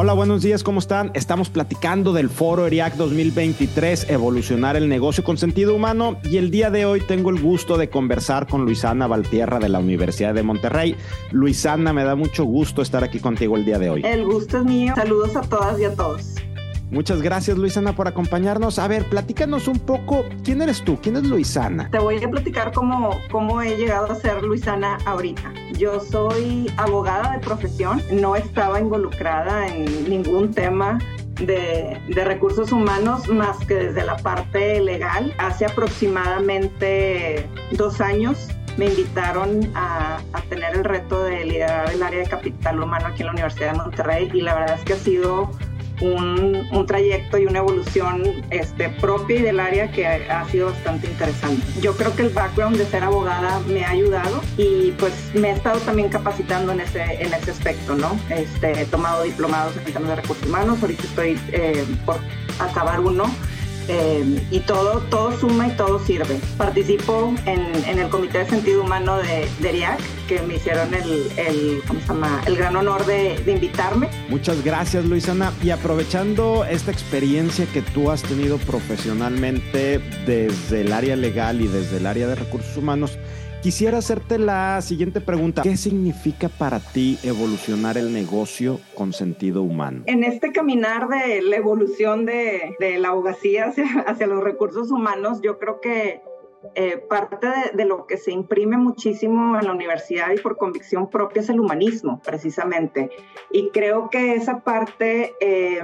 Hola, buenos días, ¿cómo están? Estamos platicando del foro ERIAC 2023, Evolucionar el negocio con sentido humano, y el día de hoy tengo el gusto de conversar con Luisana Valtierra de la Universidad de Monterrey. Luisana, me da mucho gusto estar aquí contigo el día de hoy. El gusto es mío. Saludos a todas y a todos. Muchas gracias, Luisana, por acompañarnos. A ver, platícanos un poco, ¿quién eres tú? ¿Quién es Luisana? Te voy a platicar cómo, cómo he llegado a ser Luisana ahorita. Yo soy abogada de profesión, no estaba involucrada en ningún tema de, de, recursos humanos más que desde la parte legal. Hace aproximadamente dos años me invitaron a, a, tener el reto de liderar el área de capital humano aquí en la Universidad de Monterrey y la verdad es que ha sido un, un, trayecto y una evolución este, propia y del área que ha, sido bastante interesante. Yo creo que el background de ser abogada me ha ayudado y pues me he estado también capacitando en ese, en ese aspecto, ¿no? Este, he tomado diplomados en temas de recursos humanos, ahorita estoy eh, por acabar uno eh, y todo, todo suma y todo sirve. Participo en, en el Comité de Sentido Humano de, de RIAC, que me hicieron el, el, ¿cómo se llama? el gran honor de, de, invitarme. Muchas gracias, Luisana. Y aprovechando esta experiencia que tú has tenido profesionalmente desde el área legal y desde el área de recursos humanos, Quisiera hacerte la siguiente pregunta. ¿Qué significa para ti evolucionar el negocio con sentido humano? En este caminar de la evolución de, la abogacía hacia, los recursos humanos, yo creo que eh, parte de, de, lo que se imprime muchísimo en la universidad y por convicción propia es el humanismo, precisamente. Y creo que esa parte eh,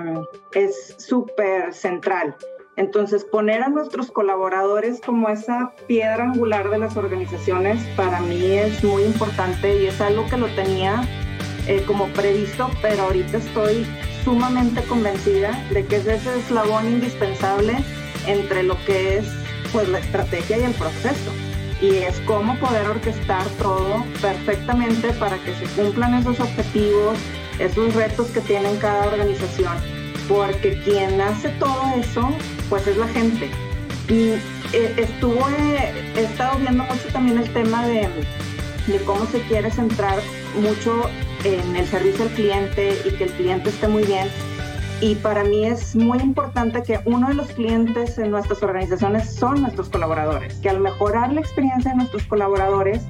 es súper central. Entonces, poner a nuestros colaboradores como esa piedra angular de las organizaciones para mí es muy importante y es algo que lo tenía eh, como previsto, pero ahorita estoy sumamente convencida de que es ese eslabón indispensable entre lo que es pues la estrategia y el proceso. Y es cómo poder orquestar todo perfectamente para que se cumplan esos objetivos, esos retos que tienen cada organización. Porque quien hace todo eso pues es la gente. Y eh, estuvo, eh, he estado viendo mucho también el tema de, de cómo se quiere centrar mucho en el servicio al cliente y que el cliente esté muy bien. Y para mí es muy importante que uno de los clientes en nuestras organizaciones son nuestros colaboradores, que al mejorar la experiencia de nuestros colaboradores,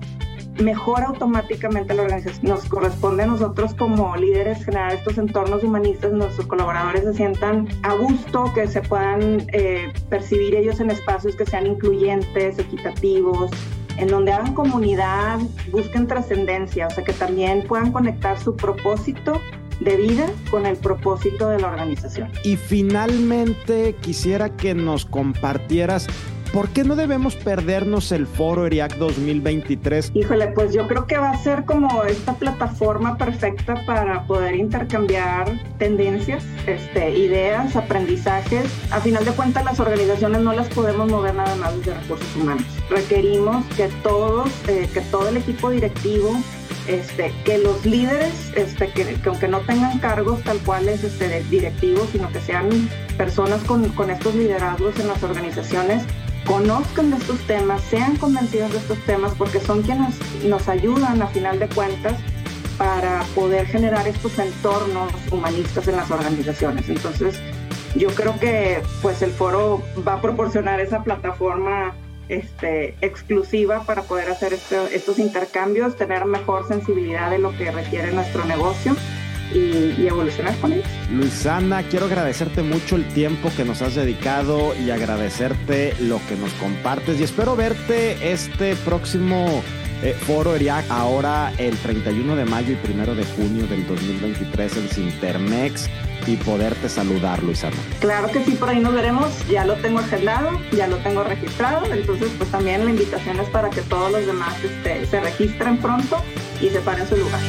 mejora automáticamente la organización. Nos corresponde a nosotros como líderes generar estos entornos humanistas, nuestros colaboradores se sientan a gusto, que se puedan eh, percibir ellos en espacios que sean incluyentes, equitativos, en donde hagan comunidad, busquen trascendencia, o sea, que también puedan conectar su propósito de vida con el propósito de la organización. Y finalmente quisiera que nos compartieras ¿Por qué no debemos perdernos el foro ERIAC 2023? Híjole, pues yo creo que va a ser como esta plataforma perfecta para poder intercambiar tendencias, este, ideas, aprendizajes. A final de cuentas, las organizaciones no las podemos mover nada más desde recursos humanos. Requerimos que todos, eh, que todo el equipo directivo este, que los líderes, este, que, que, aunque no tengan cargos tal cuales este, directivos, sino que sean personas con estos liderazgos en las organizaciones, conozcan de estos temas, sean convencidos de estos temas, porque son quienes nos ayudan a final de cuentas para poder generar estos entornos humanistas en las organizaciones. Entonces, yo creo que pues el foro va a proporcionar esa plataforma este, exclusiva para poder hacer estos intercambios, tener mejor sensibilidad de lo que requiere nuestro negocio y, y, evolucionar con ellos. Luisana, quiero agradecerte mucho el tiempo que nos has dedicado y agradecerte lo que nos compartes y espero verte este próximo eh, foro ERIAC ahora el 31 de mayo y 1 de junio del 2023 en Cintermex y poderte saludar, Luisana. Claro que sí, por ahí nos veremos. Ya lo tengo agendado, ya lo tengo registrado. Entonces, pues también la invitación es para que todos los demás este, se registren pronto y separen su lugar.